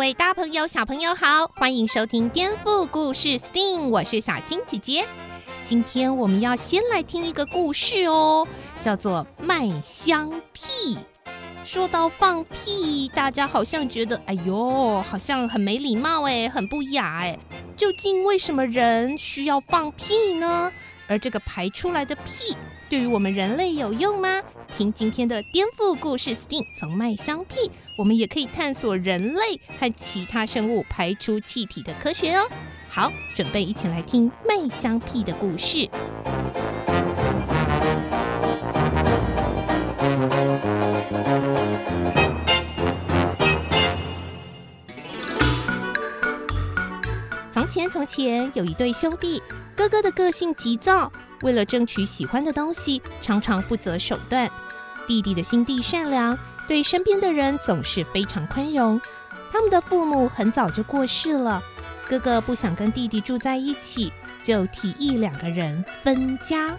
位大朋友、小朋友好，欢迎收听《颠覆故事 STEAM》，我是小青姐姐。今天我们要先来听一个故事哦，叫做《麦香屁》。说到放屁，大家好像觉得，哎呦，好像很没礼貌哎，很不雅哎。究竟为什么人需要放屁呢？而这个排出来的屁，对于我们人类有用吗？听今天的颠覆故事 STEAM，从麦香屁，我们也可以探索人类和其他生物排出气体的科学哦。好，准备一起来听麦香屁的故事。从前，从前有一对兄弟，哥哥的个性急躁，为了争取喜欢的东西，常常不择手段。弟弟的心地善良，对身边的人总是非常宽容。他们的父母很早就过世了。哥哥不想跟弟弟住在一起，就提议两个人分家。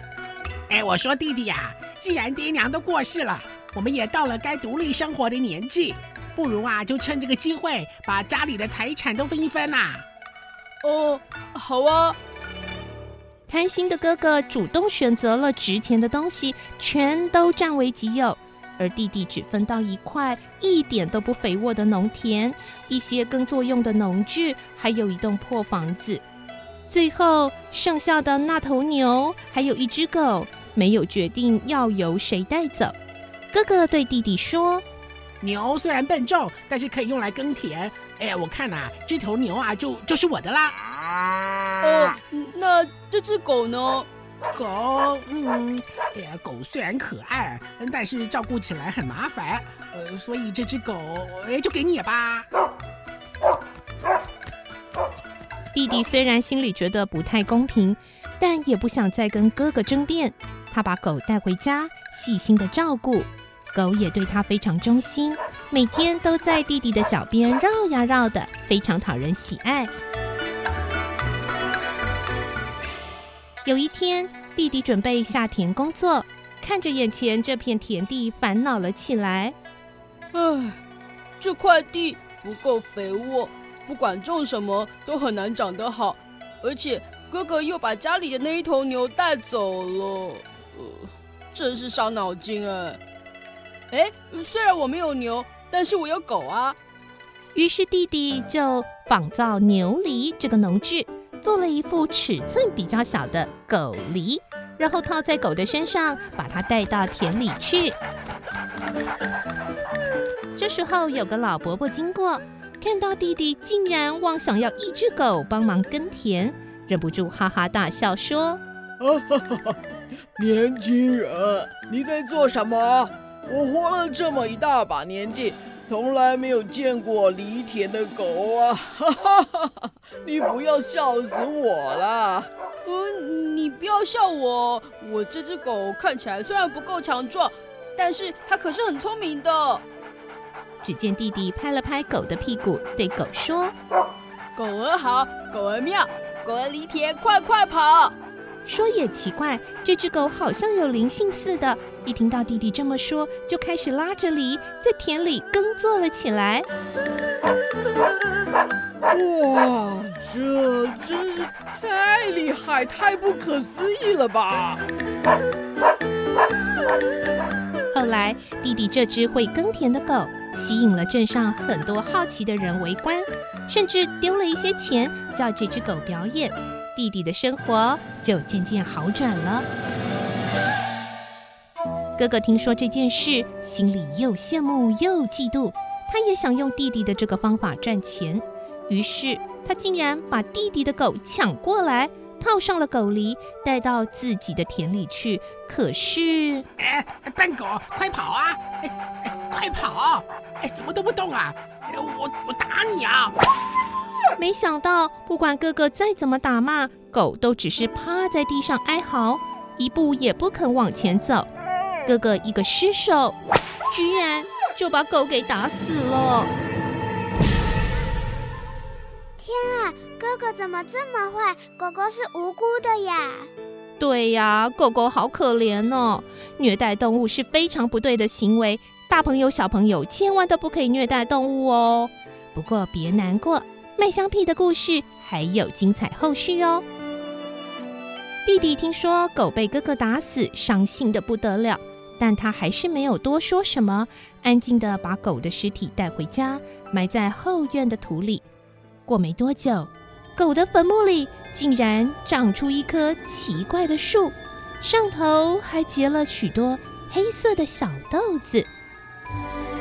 哎，我说弟弟呀，既然爹娘都过世了，我们也到了该独立生活的年纪，不如啊，就趁这个机会把家里的财产都分一分呐。哦，好啊。贪心的哥哥主动选择了值钱的东西，全都占为己有。而弟弟只分到一块一点都不肥沃的农田，一些耕作用的农具，还有一栋破房子。最后剩下的那头牛，还有一只狗，没有决定要由谁带走。哥哥对弟弟说：“牛虽然笨重，但是可以用来耕田。哎呀，我看呐、这头牛啊，就就是我的啦。”哦，那这只狗呢？狗，嗯，哎呀，狗虽然可爱，但是照顾起来很麻烦，呃，所以这只狗，哎，就给你吧。弟弟虽然心里觉得不太公平，但也不想再跟哥哥争辩。他把狗带回家，细心的照顾，狗也对他非常忠心，每天都在弟弟的脚边绕呀绕的，非常讨人喜爱。有一天，弟弟准备下田工作，看着眼前这片田地，烦恼了起来。唉，这块地不够肥沃，不管种什么都很难长得好。而且哥哥又把家里的那一头牛带走了，呃，真是伤脑筋哎。哎，虽然我没有牛，但是我有狗啊。于是弟弟就仿造牛犁这个农具。做了一副尺寸比较小的狗犁，然后套在狗的身上，把它带到田里去。这时候有个老伯伯经过，看到弟弟竟然妄想要一只狗帮忙耕田，忍不住哈哈大笑说：“年轻人，你在做什么？我活了这么一大把年纪。”从来没有见过犁田的狗啊！哈哈哈哈，你不要笑死我了。嗯，你不要笑我。我这只狗看起来虽然不够强壮，但是它可是很聪明的。只见弟弟拍了拍狗的屁股，对狗说：“狗儿好，狗儿妙，狗儿犁田快快跑。”说也奇怪，这只狗好像有灵性似的，一听到弟弟这么说，就开始拉着犁在田里耕作了起来。哇，这真是太厉害、太不可思议了吧！后来，弟弟这只会耕田的狗吸引了镇上很多好奇的人围观，甚至丢了一些钱叫这只狗表演。弟弟的生活就渐渐好转了。哥哥听说这件事，心里又羡慕又嫉妒，他也想用弟弟的这个方法赚钱。于是他竟然把弟弟的狗抢过来，套上了狗犁，带到自己的田里去。可是，哎，笨狗，快跑啊！哎，哎，快跑！哎，怎么都不动啊？我我打你啊！没想到，不管哥哥再怎么打骂，狗都只是趴在地上哀嚎，一步也不肯往前走。哥哥一个失手，居然就把狗给打死了。天啊，哥哥怎么这么坏？狗狗是无辜的呀。对呀，狗狗好可怜哦。虐待动物是非常不对的行为，大朋友小朋友千万都不可以虐待动物哦。不过别难过，麦香屁的故事还有精彩后续哦。弟弟听说狗被哥哥打死，伤心得不得了，但他还是没有多说什么，安静地把狗的尸体带回家，埋在后院的土里。过没多久，狗的坟墓里竟然长出一棵奇怪的树，上头还结了许多黑色的小豆子。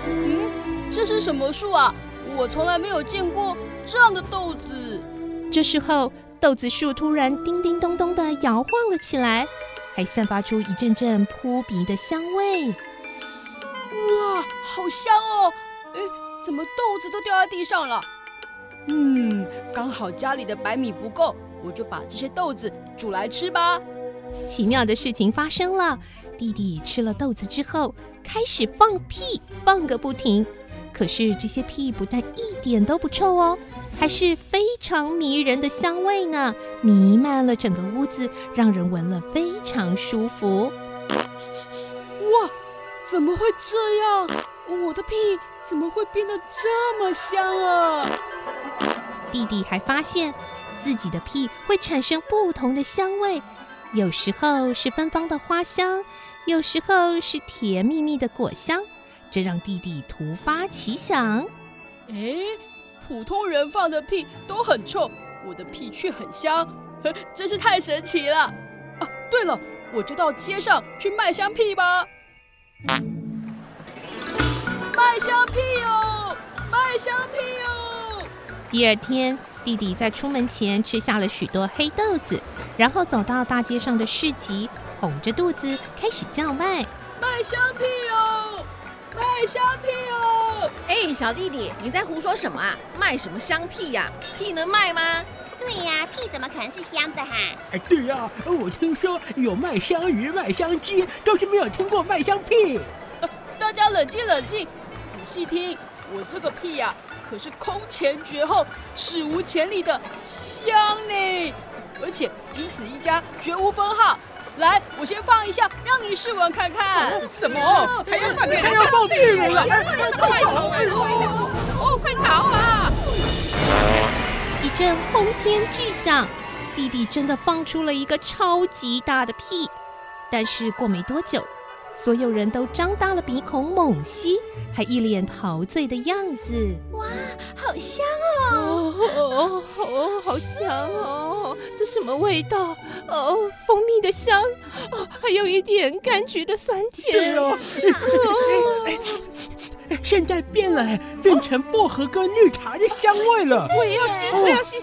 嗯，这是什么树啊？我从来没有见过这样的豆子。这时候，豆子树突然叮叮咚咚地摇晃了起来，还散发出一阵阵扑鼻的香味。哇，好香哦！哎，怎么豆子都掉在地上了？嗯，刚好家里的白米不够，我就把这些豆子煮来吃吧。奇妙的事情发生了，弟弟吃了豆子之后，开始放屁，放个不停。可是这些屁不但一点都不臭哦，还是非常迷人的香味呢，弥漫了整个屋子，让人闻了非常舒服。哇，怎么会这样？我的屁怎么会变得这么香啊？弟弟还发现自己的屁会产生不同的香味，有时候是芬芳的花香，有时候是甜蜜蜜的果香。这让弟弟突发奇想：哎，普通人放的屁都很臭，我的屁却很香，呵，真是太神奇了！啊，对了，我就到街上去卖香屁吧。卖香屁哦，卖香屁哦！第二天，弟弟在出门前吃下了许多黑豆子，然后走到大街上的市集，红着肚子开始叫卖：卖香屁哦！卖香屁哦！哎，小弟弟，你在胡说什么啊？卖什么香屁呀？屁能卖吗？对呀，屁怎么可能是香的哈？哎，对呀，我听说有卖香鱼、卖香鸡，就是没有听过卖香屁。大家冷静冷静，仔细听，我这个屁呀，可是空前绝后、史无前例的香呢，而且仅此一家，绝无分号。来，我先放一下，让你试闻看看。什么？还要放？还要放屁了？快逃！哦，快逃啊！一阵轰天巨响，弟弟真的放出了一个超级大的屁，但是过没多久。所有人都张大了鼻孔猛吸，还一脸陶醉的样子。哇，好香哦！哦哦哦，好香哦！这什么味道？哦，蜂蜜的香，哦，还有一点柑橘的酸甜。哦，哎哎，现在变了，变成薄荷跟绿茶的香味了。我也要吸，我也要吸。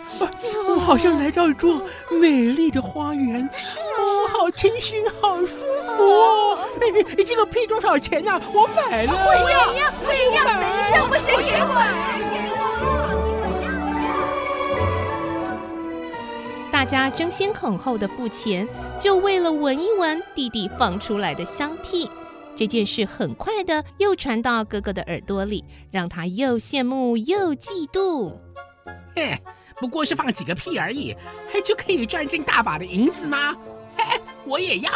我好像来到一座美丽的花园。是啊，哦，好清新，好舒服哦。这个屁多少钱呢？我买了。我也要，我也要。等一下，我先给我，先给我。大家争先恐后的付钱，就为了闻一闻弟弟放出来的香屁。这件事很快的又传到哥哥的耳朵里，让他又羡慕又嫉妒。嘿，不过是放几个屁而已，还就可以赚进大把的银子吗？嘿，我也要。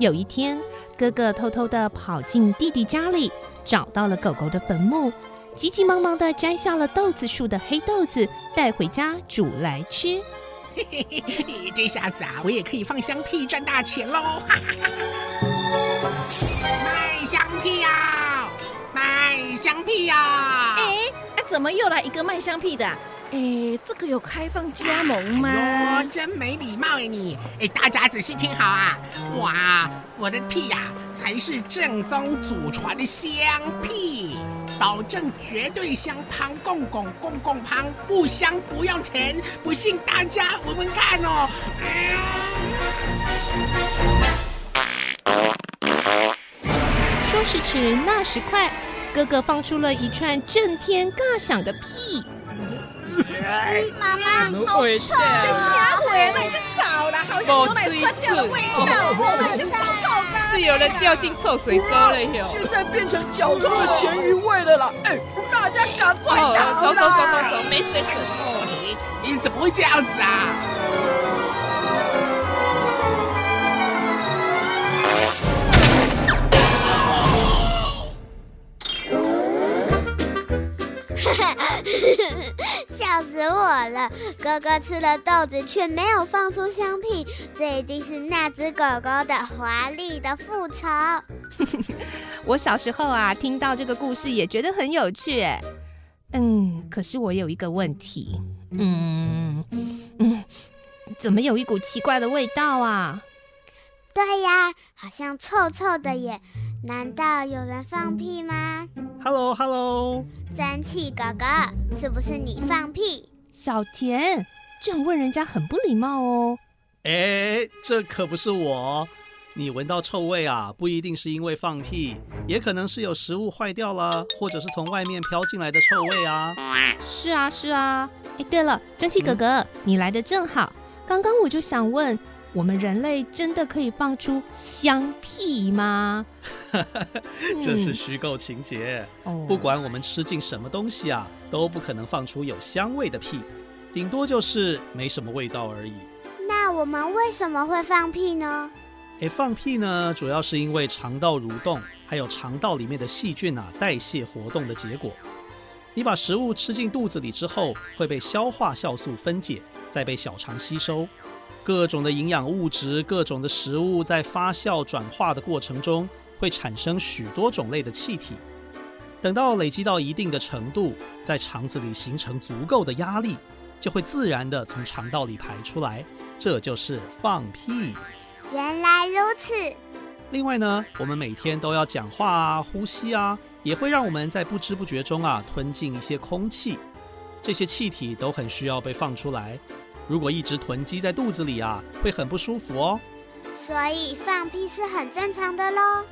有一天，哥哥偷偷的跑进弟弟家里，找到了狗狗的坟墓，急急忙忙的摘下了豆子树的黑豆子，带回家煮来吃。嘿嘿嘿，这下子啊，我也可以放香屁赚大钱喽！哈哈哈。卖香屁呀！卖香屁呀！哎，怎么又来一个卖香屁的？哎，这个有开放加盟吗？哎，真没礼貌哎你！哎，大家仔细听好啊！哇，我的屁呀，才是正宗祖传的香屁，保证绝对香喷，公公公公喷，不香不要钱，不信大家闻闻看哦。说时迟，那时快，哥哥放出了一串震天尬响的屁。妈妈，好臭！这虾回来就找了，好像牛奶酸掉的味道，那你就找臭咖。是有人掉进臭水沟了哟！现在变成脚臭的咸鱼味了啦！哎，大家赶快逃啦！走走走走走，没水可喝。你怎么会这样子啊？笑死我了！哥哥吃了豆子却没有放出香屁，这一定是那只狗狗的华丽的复仇。我小时候啊，听到这个故事也觉得很有趣。嗯，可是我有一个问题，嗯嗯，怎么有一股奇怪的味道啊？对呀，好像臭臭的耶。难道有人放屁吗？Hello Hello，蒸汽哥哥，是不是你放屁？小田，这样问人家很不礼貌哦。哎，这可不是我。你闻到臭味啊，不一定是因为放屁，也可能是有食物坏掉了，或者是从外面飘进来的臭味啊。是啊是啊。哎，对了，蒸汽哥哥，嗯、你来的正好。刚刚我就想问。我们人类真的可以放出香屁吗？这是虚构情节。嗯、不管我们吃进什么东西啊，都不可能放出有香味的屁，顶多就是没什么味道而已。那我们为什么会放屁呢？诶，放屁呢，主要是因为肠道蠕动，还有肠道里面的细菌啊代谢活动的结果。你把食物吃进肚子里之后，会被消化酵素分解，再被小肠吸收。各种的营养物质，各种的食物在发酵转化的过程中，会产生许多种类的气体。等到累积到一定的程度，在肠子里形成足够的压力，就会自然地从肠道里排出来。这就是放屁。原来如此。另外呢，我们每天都要讲话啊、呼吸啊，也会让我们在不知不觉中啊吞进一些空气。这些气体都很需要被放出来。如果一直囤积在肚子里啊，会很不舒服哦。所以放屁是很正常的喽。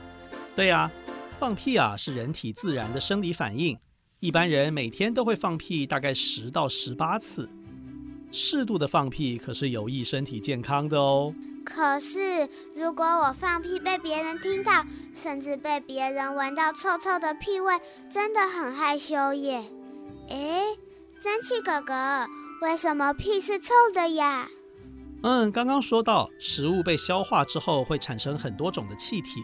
对呀，放屁啊是人体自然的生理反应。一般人每天都会放屁大概十到十八次，适度的放屁可是有益身体健康的哦。可是如果我放屁被别人听到，甚至被别人闻到臭臭的屁味，真的很害羞耶。诶，蒸汽哥哥。为什么屁是臭的呀？嗯，刚刚说到食物被消化之后会产生很多种的气体，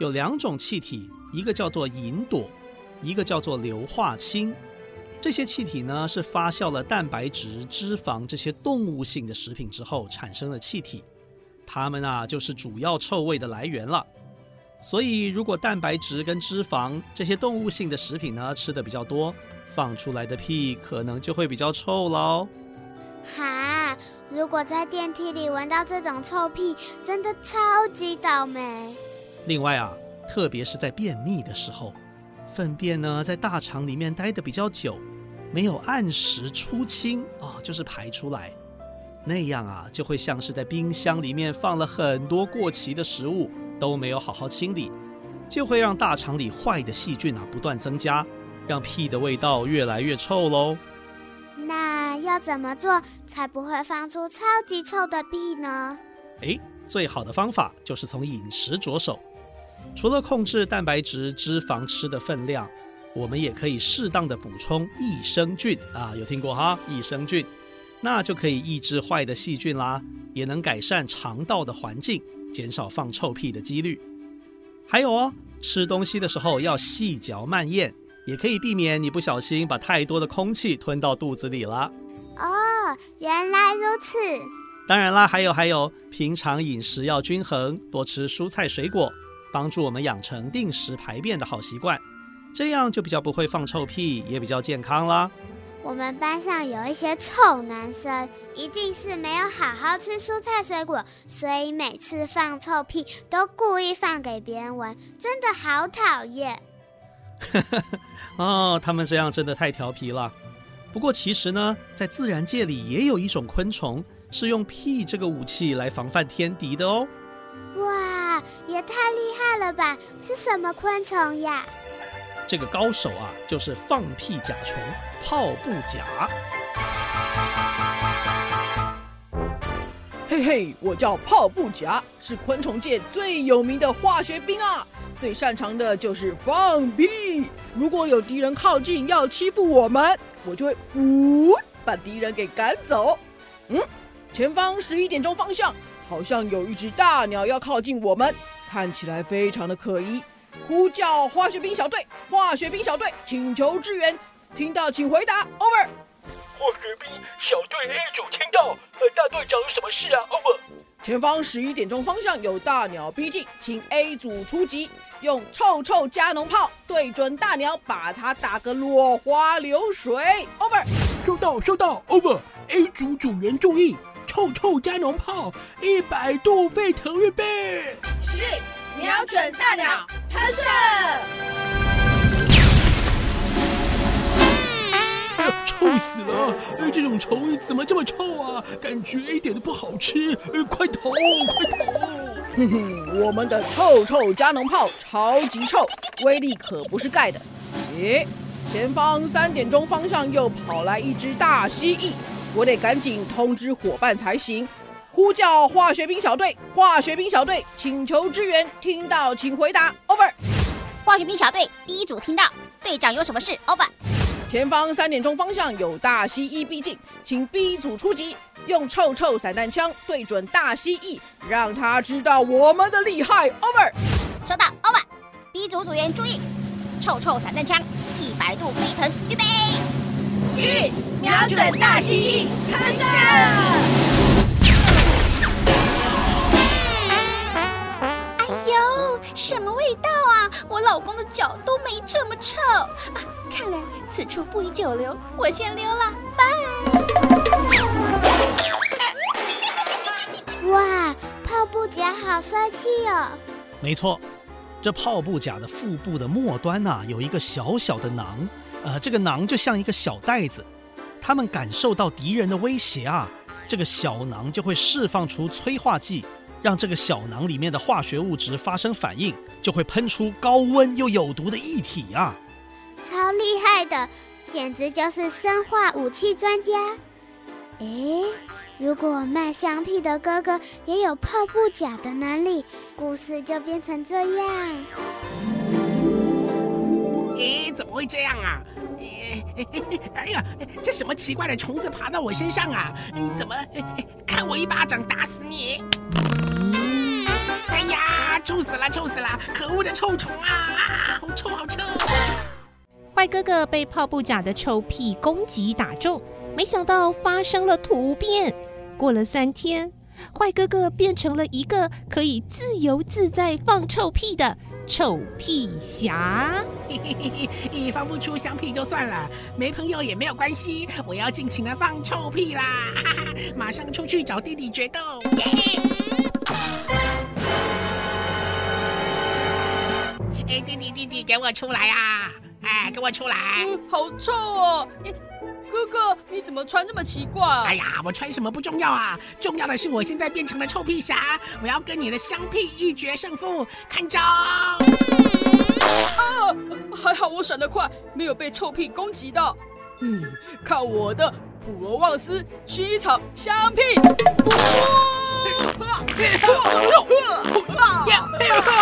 有两种气体，一个叫做吲哚，一个叫做硫化氢。这些气体呢是发酵了蛋白质、脂肪这些动物性的食品之后产生的气体，它们啊就是主要臭味的来源了。所以如果蛋白质跟脂肪这些动物性的食品呢吃的比较多，放出来的屁可能就会比较臭喽。哈，如果在电梯里闻到这种臭屁，真的超级倒霉。另外啊，特别是在便秘的时候，粪便呢在大肠里面待得比较久，没有按时出清啊、哦，就是排出来，那样啊就会像是在冰箱里面放了很多过期的食物，都没有好好清理，就会让大肠里坏的细菌啊不断增加。让屁的味道越来越臭喽。那要怎么做才不会放出超级臭的屁呢？诶，最好的方法就是从饮食着手。除了控制蛋白质、脂肪吃的分量，我们也可以适当的补充益生菌啊，有听过哈？益生菌，那就可以抑制坏的细菌啦，也能改善肠道的环境，减少放臭屁的几率。还有哦，吃东西的时候要细嚼慢咽。也可以避免你不小心把太多的空气吞到肚子里了。哦，原来如此。当然啦，还有还有，平常饮食要均衡，多吃蔬菜水果，帮助我们养成定时排便的好习惯，这样就比较不会放臭屁，也比较健康啦。我们班上有一些臭男生，一定是没有好好吃蔬菜水果，所以每次放臭屁都故意放给别人闻，真的好讨厌。哦，他们这样真的太调皮了。不过其实呢，在自然界里也有一种昆虫是用屁这个武器来防范天敌的哦。哇，也太厉害了吧！是什么昆虫呀？这个高手啊，就是放屁甲虫——泡布甲。嘿嘿，我叫泡布夹，是昆虫界最有名的化学兵啊！最擅长的就是放屁。如果有敌人靠近要欺负我们，我就会呜、把敌人给赶走。嗯，前方十一点钟方向，好像有一只大鸟要靠近我们，看起来非常的可疑。呼叫化学兵小队，化学兵小队，请求支援，听到请回答，Over。化学兵小队 A 组听到，呃，大队长有什么事啊？Over。前方十一点钟方向有大鸟逼近，请 A 组出击，用臭臭加农炮对准大鸟，把它打个落花流水。Over。收到，收到。Over。A 组组员注意，臭臭加农炮一百度沸腾预备。是，瞄准大鸟，喷射。臭死了！这种虫怎么这么臭啊？感觉一点都不好吃！呃快逃！快逃！哼哼，我们的臭臭加农炮超级臭，威力可不是盖的。咦，前方三点钟方向又跑来一只大蜥蜴，我得赶紧通知伙伴才行。呼叫化学兵小队，化学兵小队，请求支援，听到请回答。Over。化学兵小队第一组听到，队长有什么事？Over。前方三点钟方向有大蜥蜴逼近，请 B 组出击，用臭臭散弹枪对准大蜥蜴，让他知道我们的厉害。Over。收到。Over。B 组组员注意，臭臭散弹枪一百度沸腾，预备。是，瞄准大蜥蜴，开射。哎呦，什么味道啊？我老公的脚都没这么臭。啊看来此处不宜久留，我先溜了，拜。哇，泡布甲好帅气哦！没错，这泡布甲的腹部的末端呐、啊，有一个小小的囊，呃，这个囊就像一个小袋子。他们感受到敌人的威胁啊，这个小囊就会释放出催化剂，让这个小囊里面的化学物质发生反应，就会喷出高温又有毒的液体啊。超厉害的，简直就是生化武器专家。诶，如果卖香屁的哥哥也有泡布甲的能力，故事就变成这样。诶，怎么会这样啊？哎呀，这什么奇怪的虫子爬到我身上啊？你怎么看我一巴掌打死你？臭死了，臭死了！可恶的臭虫啊！啊，好臭，好臭！坏哥哥被泡布甲的臭屁攻击打中，没想到发生了突变。过了三天，坏哥哥变成了一个可以自由自在放臭屁的臭屁侠。嘿嘿嘿嘿，放不出香屁就算了，没朋友也没有关系，我要尽情的放臭屁啦！哈哈，马上出去找弟弟决斗。哎，弟弟弟弟，给我出来啊！哎，给我出来！嗯、好臭哦！你哥哥，你怎么穿这么奇怪？哎呀，我穿什么不重要啊，重要的是我现在变成了臭屁侠，我要跟你的香屁一决胜负，看招！啊，还好我闪得快，没有被臭屁攻击到。嗯，看我的普罗旺斯薰衣草香屁！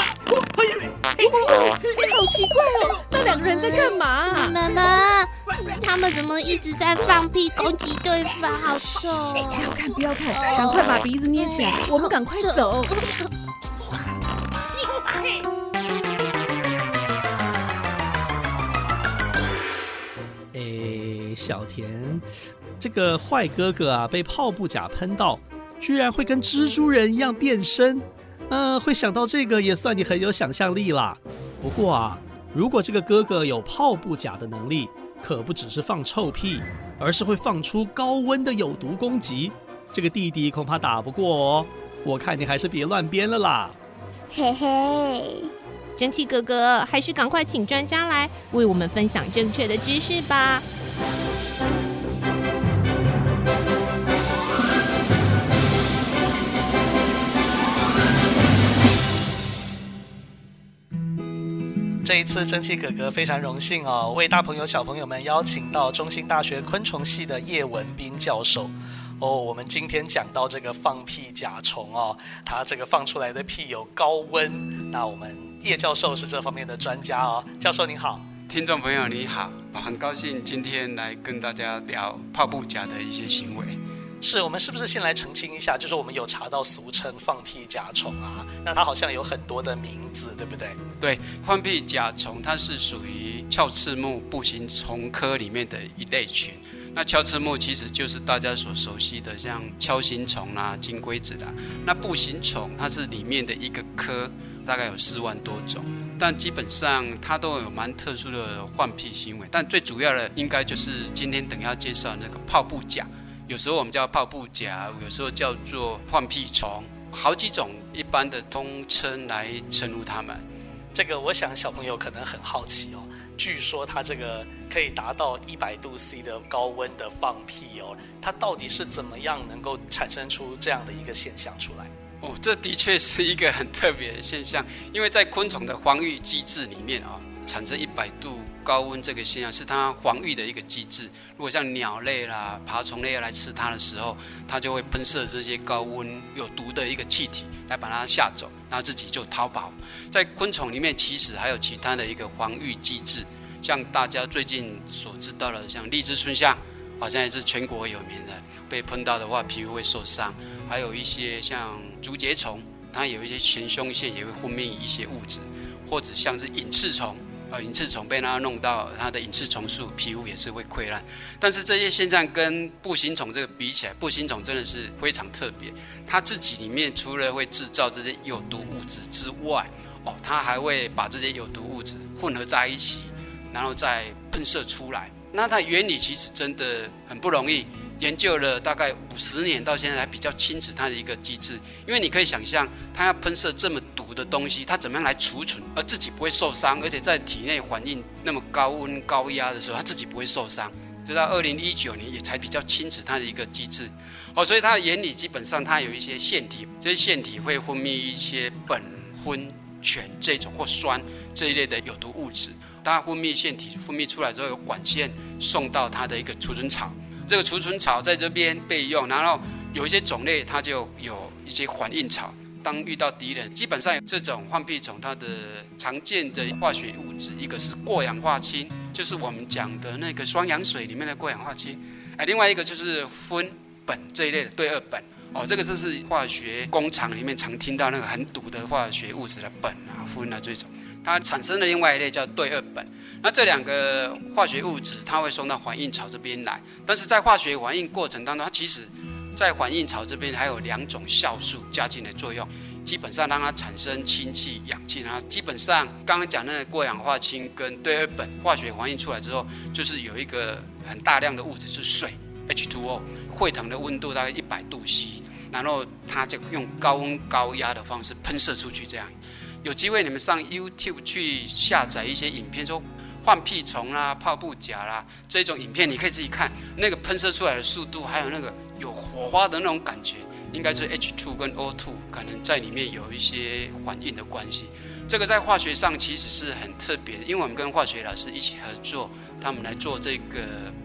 好奇怪哦，那两个人在干嘛啊？妈妈，他们怎么一直在放屁攻击对方？好臭！不要看，不要看，赶快把鼻子捏起来，我们赶快走。哎，小田，这个坏哥哥啊，被泡布甲喷到，居然会跟蜘蛛人一样变身。嗯、会想到这个也算你很有想象力啦。不过啊，如果这个哥哥有泡布甲的能力，可不只是放臭屁，而是会放出高温的有毒攻击。这个弟弟恐怕打不过哦。我看你还是别乱编了啦。嘿嘿，蒸汽哥哥，还是赶快请专家来为我们分享正确的知识吧。这一次蒸汽哥哥非常荣幸哦，为大朋友小朋友们邀请到中兴大学昆虫系的叶文斌教授。哦，我们今天讲到这个放屁甲虫哦，它这个放出来的屁有高温，那我们叶教授是这方面的专家哦。教授您好，听众朋友你好，很高兴今天来跟大家聊泡布甲的一些行为。是我们是不是先来澄清一下？就是我们有查到俗称放屁甲虫啊，那它好像有很多的名字，对不对？对，放屁甲虫它是属于鞘翅目步行虫科里面的一类群。那鞘翅目其实就是大家所熟悉的，像锹形虫啦、金龟子啦。那步行虫它是里面的一个科，大概有四万多种，但基本上它都有蛮特殊的放屁行为。但最主要的应该就是今天等一下介绍那个泡布甲，有时候我们叫泡布甲，有时候叫做放屁虫，好几种一般的通称来称呼它们。这个我想小朋友可能很好奇哦。据说它这个可以达到一百度 C 的高温的放屁哦，它到底是怎么样能够产生出这样的一个现象出来？哦，这的确是一个很特别的现象，因为在昆虫的防御机制里面啊、哦，产生一百度高温这个现象是它防御的一个机制。如果像鸟类啦、爬虫类要来吃它的时候，它就会喷射这些高温有毒的一个气体来把它吓走。然后自己就逃跑。在昆虫里面，其实还有其他的一个防御机制，像大家最近所知道的，像荔枝椿象，好像也是全国有名的，被喷到的话皮肤会受伤。还有一些像竹节虫，它有一些前胸腺也会分泌一些物质，或者像是隐翅虫。呃，隐翅虫被它弄到，它的隐翅虫素皮肤也是会溃烂。但是这些现象跟步行虫这个比起来，步行虫真的是非常特别。它自己里面除了会制造这些有毒物质之外，哦，它还会把这些有毒物质混合在一起，然后再喷射出来。那它原理其实真的很不容易。研究了大概五十年，到现在还比较清楚它的一个机制。因为你可以想象，它要喷射这么的东西，它怎么样来储存，而自己不会受伤，而且在体内反应那么高温高压的时候，它自己不会受伤。直到二零一九年，也才比较清楚它的一个机制。哦，所以它的原理基本上它有一些腺体，这些腺体会分泌一些苯、酚、醛这种或酸这一类的有毒物质。它分泌腺体分泌出来之后，有管线送到它的一个储存槽。这个储存槽在这边备用，然后有一些种类它就有一些反应槽。当遇到敌人，基本上这种放屁虫它的常见的化学物质，一个是过氧化氢，就是我们讲的那个双氧水里面的过氧化氢，哎，另外一个就是酚、苯这一类的对二苯。哦，这个就是化学工厂里面常听到那个很毒的化学物质的苯啊、酚啊这种。它产生的另外一类叫对二苯，那这两个化学物质它会送到反应槽这边来，但是在化学反应过程当中，它其实，在反应槽这边还有两种酵素加进来作用，基本上让它产生氢气、氧气，然后基本上刚刚讲那个过氧化氢跟对二苯化学反应出来之后，就是有一个很大量的物质是水 H2O，沸腾的温度大概一百度 C，然后它就用高温高压的方式喷射出去这样。有机会你们上 YouTube 去下载一些影片，说放屁虫啦、泡布甲啦这种影片，你可以自己看那个喷射出来的速度，还有那个有火花的那种感觉，应该是 H2 跟 O2 可能在里面有一些反应的关系。这个在化学上其实是很特别的，因为我们跟化学老师一起合作，他们来做这个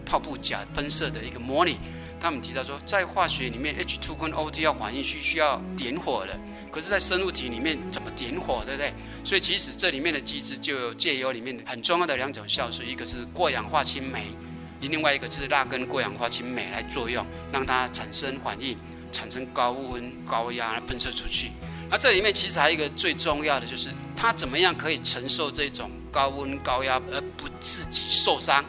泡布甲喷射的一个模拟。他们提到说，在化学里面 H2 跟 O2 要反应需需要点火的。可是，在生物体里面怎么点火，对不对？所以，其实这里面的机制就有借由里面很重要的两种酵素，一个是过氧化氢酶，另外一个就是蜡根过氧化氢酶来作用，让它产生反应，产生高温高压喷射出去。那这里面其实还有一个最重要的，就是它怎么样可以承受这种高温高压而不自己受伤？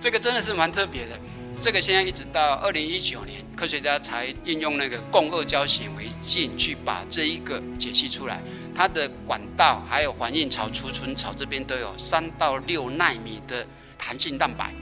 这个真的是蛮特别的。这个现在一直到二零一九年，科学家才应用那个共二胶显微镜去把这一个解析出来。它的管道还有反应槽、储存槽这边都有三到六纳米的弹性蛋白，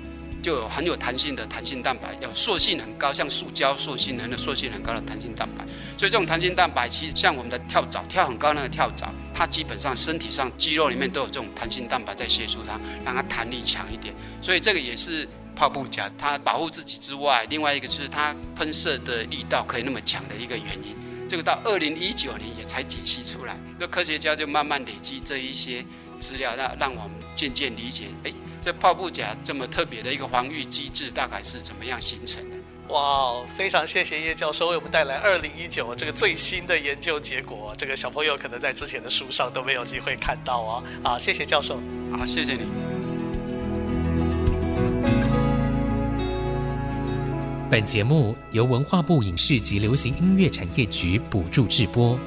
就有很有弹性的弹性蛋白，有塑性很高，像塑胶塑性的塑性很高的弹性蛋白。所以这种弹性蛋白其实像我们的跳蚤，跳很高那个跳蚤，它基本上身体上肌肉里面都有这种弹性蛋白在协助它，让它弹力强一点。所以这个也是。泡布甲它保护自己之外，另外一个就是它喷射的力道可以那么强的一个原因。这个到二零一九年也才解析出来，那科学家就慢慢累积这一些资料，那让我们渐渐理解，哎，这泡布甲这么特别的一个防御机制，大概是怎么样形成的？哇，非常谢谢叶教授为我们带来二零一九这个最新的研究结果，这个小朋友可能在之前的书上都没有机会看到啊！啊，谢谢教授，好，谢谢你。本节目由文化部影视及流行音乐产业局补助制播。